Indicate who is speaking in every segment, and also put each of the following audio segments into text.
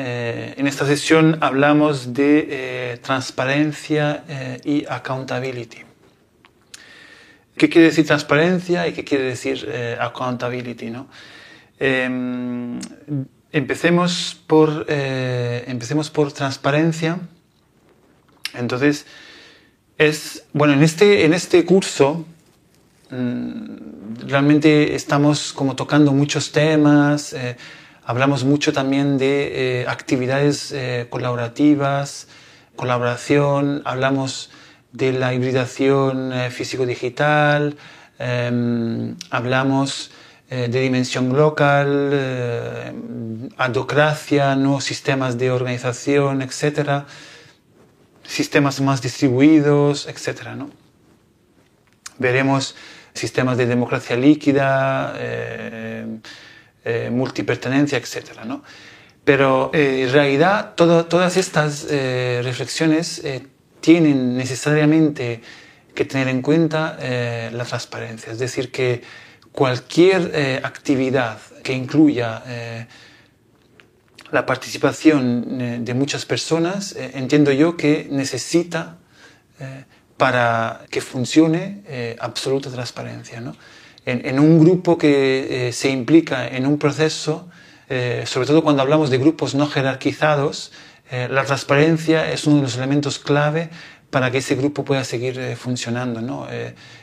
Speaker 1: eh, en esta sesión hablamos de eh, transparencia eh, y accountability. ¿Qué quiere decir transparencia y qué quiere decir accountability? ¿no? Em, empecemos, por, empecemos por transparencia. Entonces, es, bueno, en este, en este curso mm, realmente estamos como tocando muchos temas Hablamos mucho también de eh, actividades eh, colaborativas, colaboración, hablamos de la hibridación eh, físico-digital, em, hablamos de dimensión local, adocracia, nuevos sistemas de organización, etcétera, sistemas más distribuidos, etcétera, ¿no? Veremos sistemas de democracia líquida, eh, multipertenencia, etc. ¿no? Pero eh, en realidad todas estas eh, reflexiones tienen necesariamente que tener en cuenta la transparencia, es decir, que cualquier actividad que incluya la participación de muchas personas, entiendo yo que necesita para que funcione absoluta transparencia. ¿no? En, un grupo que eh, se implica en un proceso, eh, sobre todo cuando hablamos de grupos no jerarquizados, eh, la transparencia es uno de los elementos clave para que ese grupo pueda seguir funcionando. ¿no?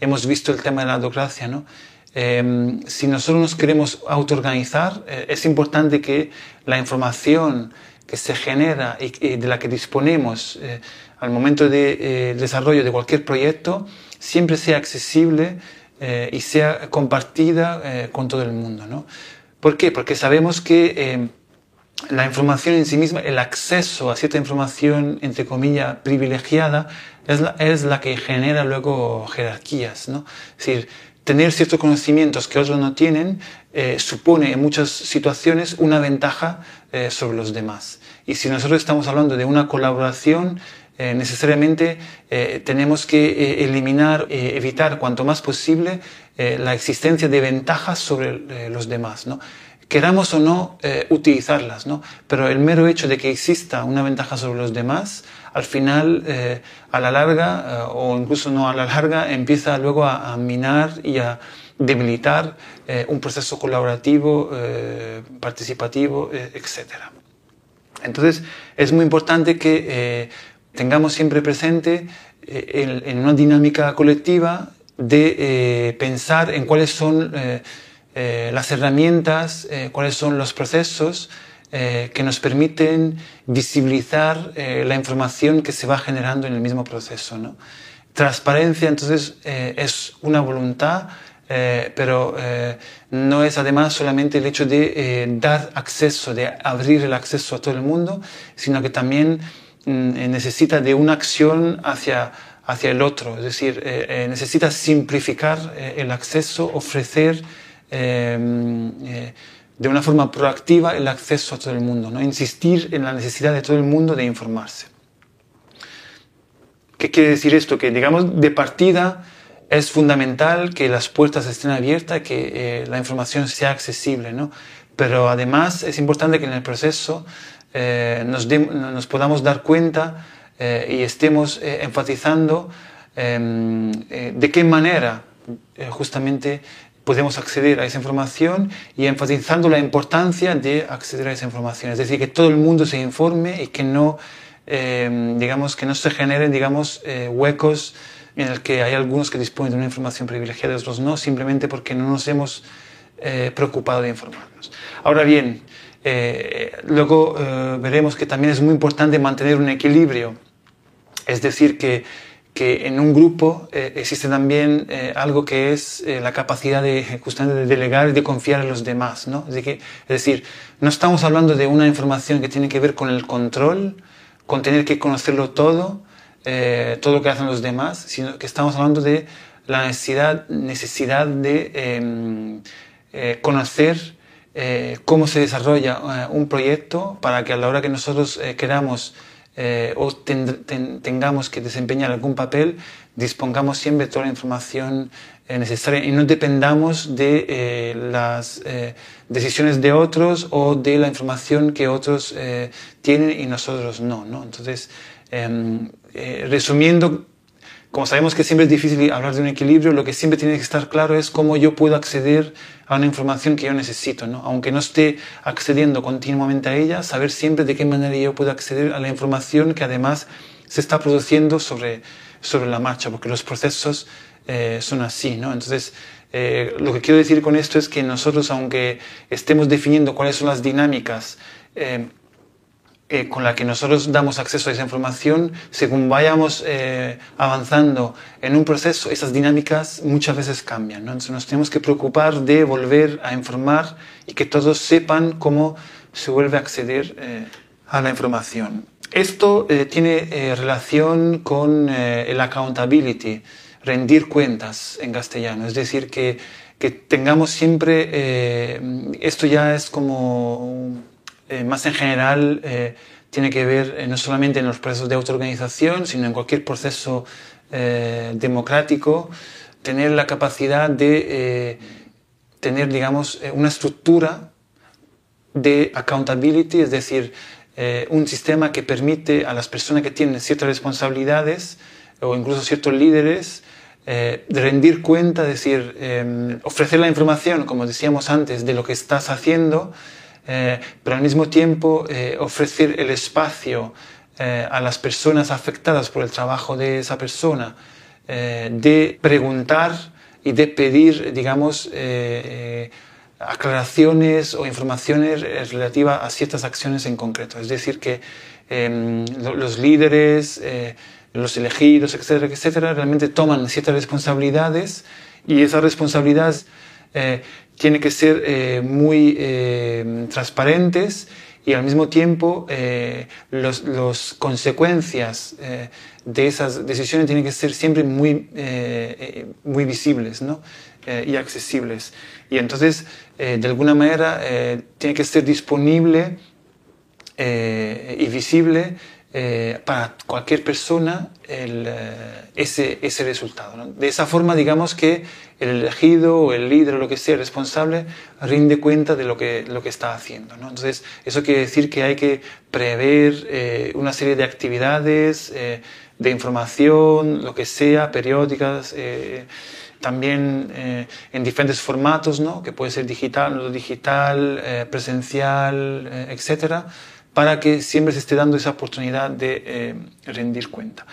Speaker 1: hemos visto el tema de la autocracia. ¿no? si nosotros nos queremos autoorganizar, es importante que la información que se genera y, de la que disponemos al momento del desarrollo de cualquier proyecto siempre sea accesible eh, y sea compartida eh, con todo el mundo. ¿no? ¿Por qué? Porque sabemos que eh, la información en sí misma, el acceso a cierta información, entre comillas, privilegiada, es la, es la que genera luego jerarquías. ¿no? Es decir, tener ciertos conocimientos que otros no tienen supone en muchas situaciones una ventaja sobre los demás. Y si nosotros estamos hablando de una colaboración, eh, necesariamente eh, tenemos que eh, eliminar, evitar cuanto más posible la existencia de ventajas sobre los demás. ¿no? Queramos o no utilizarlas, ¿no? pero el mero hecho de que exista una ventaja sobre los demás, al final, a la larga, o incluso no a la larga, empieza luego a, minar y a debilitar un proceso colaborativo, participativo, etc. Entonces, es muy importante que tengamos siempre presente eh, en, una dinámica colectiva de eh, pensar en cuáles son eh, las herramientas, cuáles son los procesos que nos permiten visibilizar la información que se va generando en el mismo proceso. Transparencia, entonces, es una voluntad, pero no es además solamente el hecho de dar acceso, de abrir el acceso a todo el mundo, sino que también eh, necesita de una acción hacia, hacia el otro, es decir, eh, eh, necesita simplificar el acceso, ofrecer em, de una forma proactiva el acceso a todo el mundo, ¿no? insistir en la necesidad de todo el mundo de informarse. ¿Qué quiere decir esto? Que digamos de partida es fundamental que las puertas estén abiertas, que la información sea accesible, ¿no? pero además es importante que en el proceso eh, nos, podamos dar cuenta eh, y estemos eh, enfatizando em, de qué manera justamente podemos acceder a esa información y enfatizando la importancia de acceder a esa información. Es decir, que todo el mundo se informe y que no digamos, que no se generen, digamos, huecos en el que hay algunos que disponen de una información privilegiada y otros no, simplemente porque no nos hemos preocupado de informarnos. Ahora bien, luego veremos que también es muy importante mantener un equilibrio, es decir, que que en un grupo eh, existe también eh, algo que es eh, la capacidad de, justamente de delegar y de confiar en los demás. ¿no? Es, decir, no estamos hablando de una información que tiene que ver con el control, con tener que conocerlo todo, todo lo que hacen los demás, sino que estamos hablando de la necesidad, necesidad de em, conocer cómo se desarrolla un proyecto para que a la hora que nosotros queramos eh, o tengamos que desempeñar algún papel, dispongamos siempre de toda la información eh, necesaria y no dependamos de eh, las decisiones de otros o de la información que otros tienen y nosotros no. ¿no? Entonces, em, resumiendo, como sabemos que siempre es difícil hablar de un equilibrio, lo que siempre tiene que estar claro es cómo yo puedo acceder a una información que yo necesito, ¿no? Aunque no esté accediendo continuamente a ella, saber siempre de qué manera yo puedo acceder a la información que además se está produciendo sobre, sobre la marcha, porque los procesos eh, son así, ¿no? Entonces, eh, lo que quiero decir con esto es que nosotros, aunque estemos definiendo cuáles son las dinámicas eh, eh, con la que nosotros damos acceso a esa información, según vayamos eh, avanzando en un proceso, esas dinámicas muchas veces cambian. ¿no? Entonces nos tenemos que preocupar de volver a informar y que todos sepan cómo se vuelve a acceder eh, a la información. Esto tiene relación con el accountability, rendir cuentas en castellano, es decir, que, que tengamos siempre, esto ya es como eh, más en general eh, tiene que ver eh, no solamente en los procesos de autoorganización, sino en cualquier proceso democrático, tener la capacidad de tener, digamos, una estructura de accountability, es decir, un sistema que permite a las personas que tienen ciertas responsabilidades o incluso ciertos líderes de rendir cuenta, es decir, ofrecer la información, como decíamos antes, de lo que estás haciendo eh, pero al mismo tiempo eh, ofrecer el espacio eh, a las personas afectadas por el trabajo de esa persona, de preguntar y de pedir, digamos, aclaraciones o informaciones relativas a ciertas acciones en concreto. Es decir, que em, los líderes, los elegidos, etcétera, etcétera, realmente toman ciertas responsabilidades y esas responsabilidades tiene que ser eh, muy eh, transparentes y al mismo tiempo eh, las consecuencias de esas decisiones tienen que ser siempre muy, muy visibles ¿no? y accesibles. Y entonces, de alguna manera, tiene que ser disponible y visible eh, para cualquier persona el, eh, ese, ese, resultado. De esa forma, digamos que el elegido o el líder o lo que sea responsable rinde cuenta de lo que, lo que está haciendo. ¿no? Entonces, eso quiere decir que hay que prever eh, una serie de actividades, de información, lo que sea, periódicas también en diferentes formatos, ¿no? que puede ser digital, no digital, presencial, etcétera, para que siempre se esté dando esa oportunidad de eh, rendir cuenta.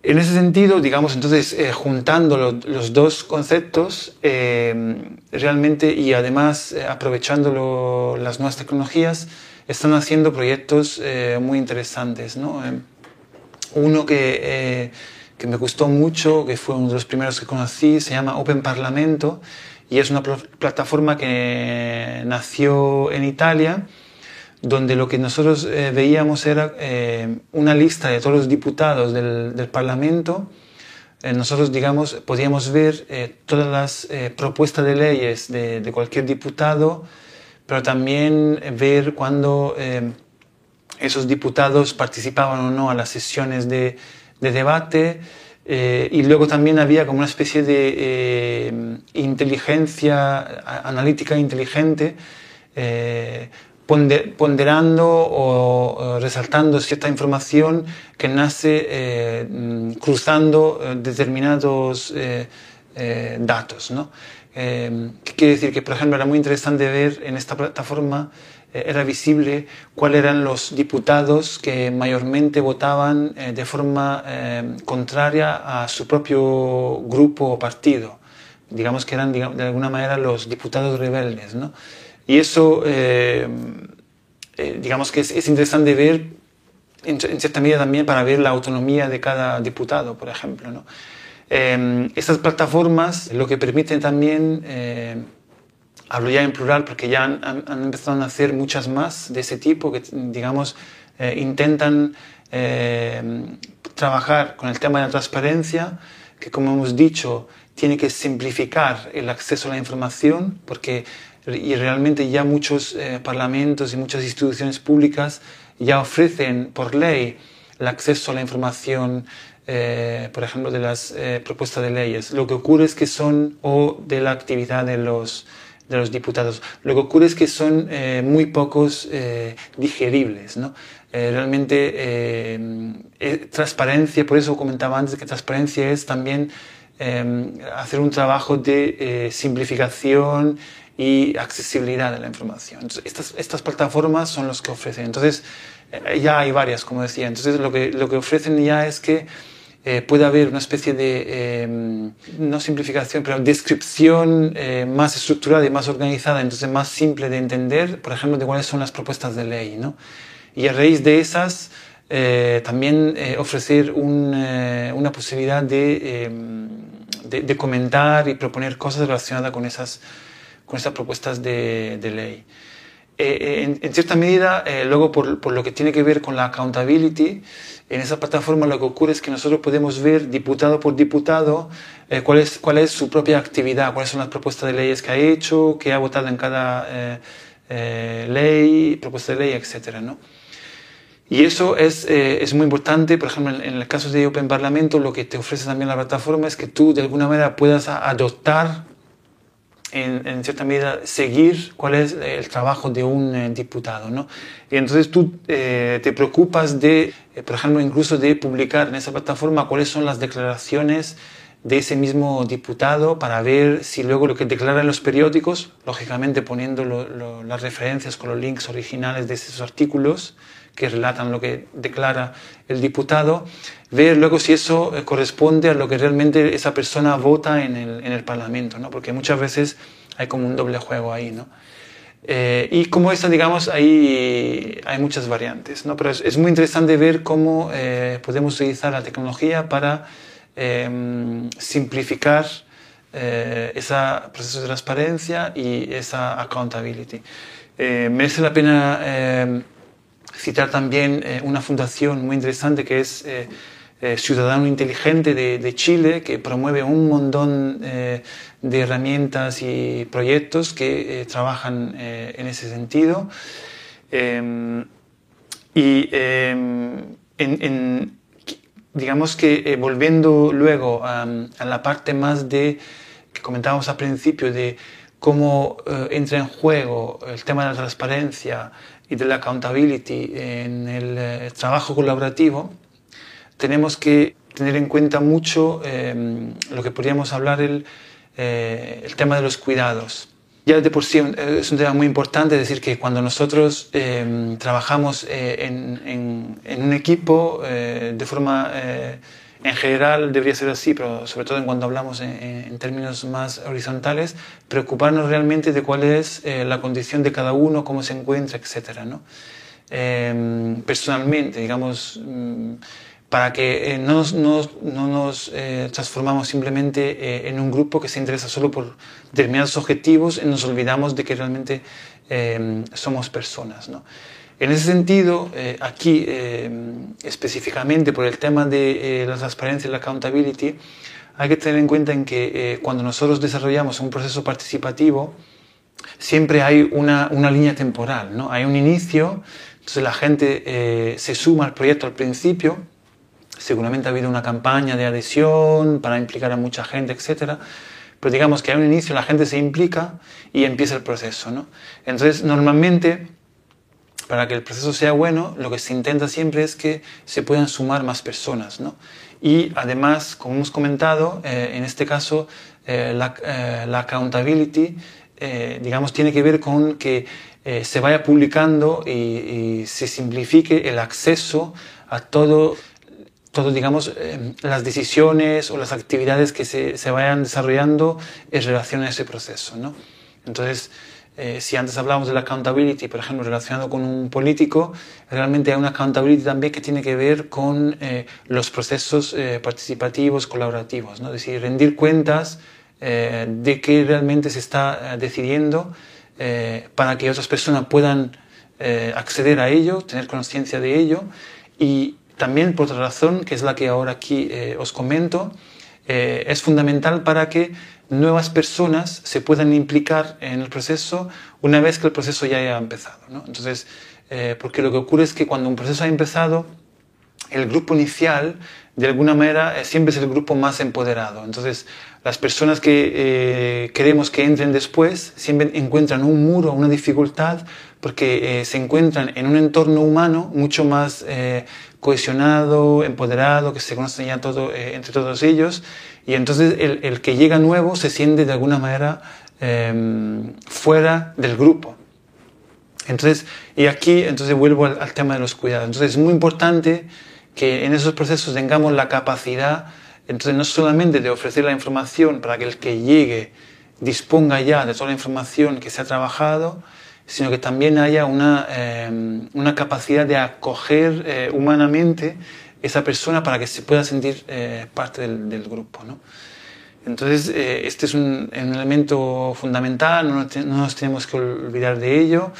Speaker 1: En ese sentido, digamos, entonces, eh, juntando los dos conceptos, eh, realmente, y además aprovechando las nuevas tecnologías, están haciendo proyectos muy interesantes. ¿no? uno que, que, me gustó mucho, que fue uno de los primeros que conocí, se llama Open Parlamento, y es una plataforma que nació en Italia donde lo que nosotros eh, veíamos era eh, una lista de todos los diputados del, del Parlamento. Eh, nosotros, digamos, podíamos ver todas las propuestas de leyes de, de, cualquier diputado, pero también ver cuando esos diputados participaban o no a las sesiones de, de debate. y luego también había como una especie de inteligencia analítica inteligente ponderando o resaltando cierta información que nace eh, mm, cruzando eh, determinados eh, datos. ¿no? ¿Qué quiere decir? Que, por ejemplo, era muy interesante ver en esta plataforma era visible cuáles eran los diputados que mayormente votaban de forma contraria a su propio grupo o partido. Digamos que eran de alguna manera los diputados rebeldes. ¿no? Y eso, digamos que es, interesante ver, en, cierta medida también para ver la autonomía de cada diputado, por ejemplo. ¿no? estas plataformas lo que permiten también hablo ya en plural porque ya han, empezado a hacer muchas más de ese tipo que, digamos, eh, intentan eh, trabajar con el tema de la transparencia, que como hemos dicho, tiene que simplificar el acceso a la información, porque y realmente ya muchos eh, parlamentos y muchas instituciones públicas ya ofrecen por ley el acceso a la información, por ejemplo, de las propuestas de leyes. Lo que ocurre es que son o de la actividad de los de los diputados. Lo que ocurre es que son eh, muy pocos eh, digeribles. ¿no? Eh, realmente transparencia, por eso comentaba antes que transparencia es también hacer un trabajo de simplificación y accesibilidad de la información. estas, estas plataformas son los que ofrecen. Entonces, ya hay varias, como decía. Entonces, lo que, lo que ofrecen ya es que eh, puede haber una especie de, em, no simplificación, pero descripción eh, más estructurada y más organizada, entonces más simple de entender, por ejemplo, de cuáles son las propuestas de ley. ¿no? Y a raíz de esas, eh, también ofrecer una posibilidad de, em, de, de, comentar y proponer cosas relacionadas con esas, con esas propuestas de, de ley. En, en, cierta medida, luego por, por, lo que tiene que ver con la accountability, en esa plataforma lo que ocurre es que nosotros podemos ver diputado por diputado eh, cuál, es, cuál es su propia actividad, cuáles son las propuestas de leyes que ha hecho, qué ha votado en cada eh, eh, ley, propuesta de ley, etc. ¿no? Y eso es, es, muy importante, por ejemplo, en, el caso de Open Parlamento, lo que te ofrece también la plataforma es que tú de alguna manera puedas adoptar en, cierta medida, seguir cuál es el trabajo de un eh, diputado. ¿no? Y entonces tú eh, te preocupas de, eh, por ejemplo, incluso de publicar en esa plataforma cuáles son las declaraciones de ese mismo diputado para ver si luego lo que declara en los periódicos, lógicamente poniendo las referencias con los links originales de esos artículos, que relatan lo que declara el diputado, ver luego si eso eh, corresponde a lo que realmente esa persona vota en el, en el Parlamento, ¿no? porque muchas veces hay como un doble juego ahí. ¿no? Eh, y como esta, digamos, hay, hay muchas variantes, ¿no? pero es, muy interesante ver cómo eh, podemos utilizar la tecnología para em, simplificar ese proceso de transparencia y esa accountability. merece la pena em, citar también una fundación muy interesante que es eh, Ciudadano Inteligente de, Chile, que promueve un montón de herramientas y proyectos que trabajan en ese sentido. Em, y em, digamos que volviendo luego a, a, la parte más de que comentábamos al principio de cómo entra en juego el tema de la transparencia, y de la accountability en el eh, trabajo colaborativo, tenemos que tener en cuenta mucho eh, lo que podríamos hablar el, eh, el tema de los cuidados. Ya de por sí es un tema muy importante, es decir, que cuando nosotros trabajamos en, en, en, un equipo de forma en general debería ser así, pero sobre todo en cuando hablamos en, términos más horizontales, preocuparnos realmente de cuál es eh, la condición de cada uno, cómo se encuentra, etc. ¿no? Em, personalmente, digamos, mm, para que eh, no, no, no, nos eh, transformamos simplemente en un grupo que se interesa solo por determinados objetivos y nos olvidamos de que realmente em, somos personas. ¿no? En ese sentido, eh, aquí eh, específicamente por el tema de eh, la transparencia y la accountability, hay que tener en cuenta en que cuando nosotros desarrollamos un proceso participativo, siempre hay una, una línea temporal, ¿no? Hay un inicio, entonces la gente se suma al proyecto al principio, seguramente ha habido una campaña de adhesión para implicar a mucha gente, etcétera, pero digamos que hay un inicio, la gente se implica y empieza el proceso, ¿no? Entonces, normalmente para que el proceso sea bueno, lo que se intenta siempre es que se puedan sumar más personas. ¿no? Y además, como hemos comentado, eh, en este caso, eh, la, eh, accountability digamos, tiene que ver con que se vaya publicando y, se simplifique el acceso a todo todo, digamos, las decisiones o las actividades que se, se, vayan desarrollando en relación a ese proceso, ¿no? Entonces, eh, si antes hablábamos de la accountability, por ejemplo, relacionado con un político, realmente hay una accountability también que tiene que ver con eh, los procesos eh, participativos, colaborativos, ¿no? es decir, rendir cuentas de qué realmente se está decidiendo para que otras personas puedan acceder a ello, tener conciencia de ello y también por otra razón, que es la que ahora aquí os comento, es fundamental para que nuevas personas se puedan implicar en el proceso una vez que el proceso ya haya empezado. Entonces, eh, porque lo que ocurre es que cuando un proceso ha empezado, el grupo inicial, de alguna manera, eh, siempre es el grupo más empoderado. Entonces, las personas que eh, queremos que entren después siempre encuentran un muro, una dificultad, porque se encuentran en un entorno humano mucho más cohesionado, empoderado, que se conocen ya todo, entre todos ellos, y entonces el, el, que llega nuevo se siente de alguna manera eh, fuera del grupo. Entonces, y aquí entonces vuelvo al, al, tema de los cuidados. Entonces es muy importante que en esos procesos tengamos la capacidad, entonces no solamente de ofrecer la información para que el que llegue disponga ya de toda la información que se ha trabajado, sino que también haya una, eh, una capacidad de acoger eh, humanamente esa persona para que se pueda sentir eh, parte del, del, grupo. ¿no? Entonces, eh, este es un, un, elemento fundamental, no, no, nos tenemos que olvidar de ello,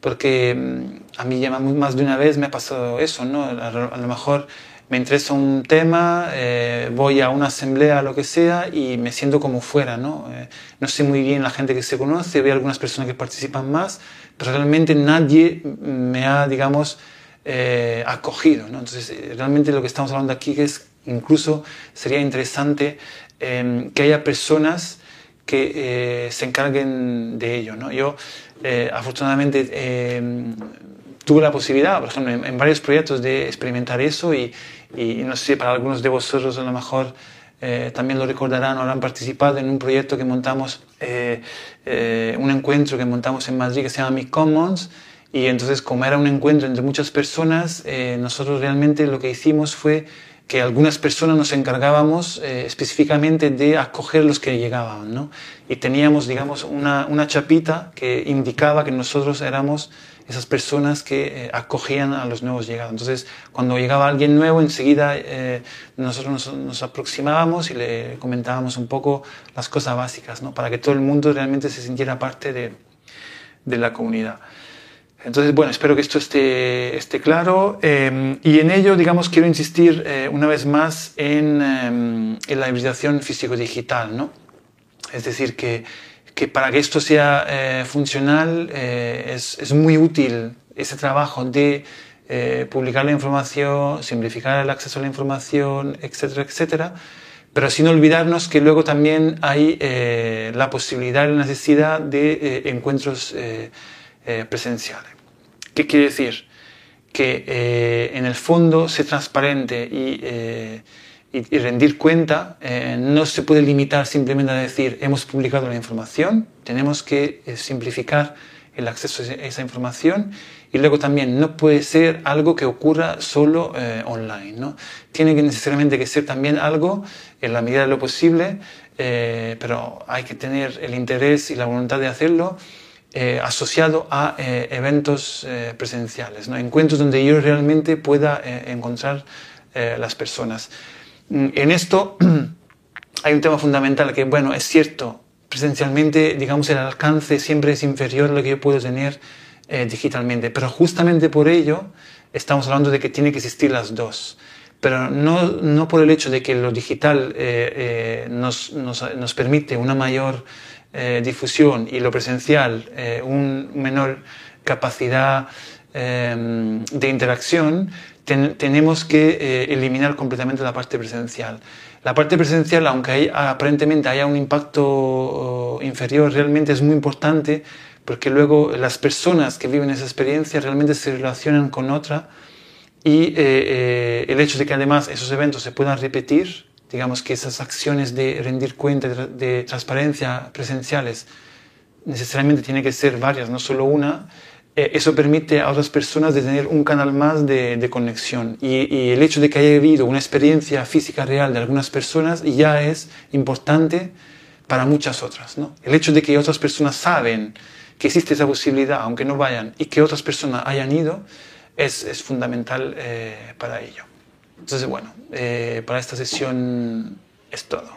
Speaker 1: porque mm, a mí ya más de una vez me ha pasado eso, ¿no? A, a lo mejor me interesa un tema, eh, voy a una asamblea, lo que sea, y me siento como fuera, ¿no? Eh, no sé muy bien la gente que se conoce, veo algunas personas que participan más, pero realmente nadie me ha, digamos, eh, acogido. ¿no? Entonces, eh, realmente lo que estamos hablando aquí es incluso sería interesante eh, que haya personas que eh, se encarguen de ello. ¿no? Yo, eh, afortunadamente, tuve la posibilidad, por ejemplo, en, varios proyectos de experimentar eso y, y, no sé, para algunos de vosotros a lo mejor también lo recordarán o habrán participado en un proyecto que montamos, un encuentro que montamos en Madrid que se llama Mi Commons, y entonces, como era un encuentro entre muchas personas, eh, nosotros realmente lo que hicimos fue que algunas personas nos encargábamos eh, específicamente de acoger los que llegaban, ¿no? Y teníamos, digamos, una, una, chapita que indicaba que nosotros éramos esas personas que eh, acogían a los nuevos llegados. Entonces, cuando llegaba alguien nuevo, enseguida eh, nosotros nos, nos, aproximábamos y le comentábamos un poco las cosas básicas, ¿no? Para que todo el mundo realmente se sintiera parte de, de la comunidad. Entonces, bueno, espero que esto esté, esté claro. Eh, y en ello, digamos, quiero insistir eh, una vez más en, eh, en la hibridación físico-digital, ¿no? Es decir, que, que, para que esto sea eh, funcional es, es, muy útil ese trabajo de publicar la información, simplificar el acceso a la información, etcétera, etcétera. Pero sin olvidarnos que luego también hay la posibilidad y la necesidad de encuentros presenciales. ¿Qué quiere decir? Que eh, en el fondo ser transparente y, eh, y, y rendir cuenta eh, no se puede limitar simplemente a decir hemos publicado la información, tenemos que eh, simplificar el acceso a esa información y luego también no puede ser algo que ocurra solo eh, online, ¿no? Tiene que necesariamente que ser también algo en la medida de lo posible, eh, pero hay que tener el interés y la voluntad de hacerlo eh, asociado a eh, eventos eh, presenciales, ¿no? encuentros donde yo realmente pueda encontrar las personas. En esto hay un tema fundamental que, bueno, es cierto, presencialmente, digamos, el alcance siempre es inferior a lo que yo puedo tener eh, digitalmente, pero justamente por ello estamos hablando de que tiene que existir las dos pero no, no por el hecho de que lo digital eh, eh, nos, nos, permite una mayor difusión y lo presencial eh, un menor capacidad eh, de interacción, ten, tenemos que eh, eliminar completamente la parte presencial. La parte presencial, aunque hay, aparentemente haya un impacto oh, inferior, realmente es muy importante porque luego las personas que viven esa experiencia realmente se relacionan con otra y eh, el hecho de que además esos eventos se puedan repetir digamos que esas acciones de rendir cuenta, de, de transparencia presenciales necesariamente tiene que ser varias, no solo una, eh, eso permite a otras personas de tener un canal más de, conexión. Y, el hecho de que haya habido una experiencia física real de algunas personas ya es importante para muchas otras. ¿no? El hecho de que otras personas saben que existe esa posibilidad, aunque no vayan, y que otras personas hayan ido, es, es fundamental eh, para ello. Entonces, bueno, eh, para esta sesión es todo.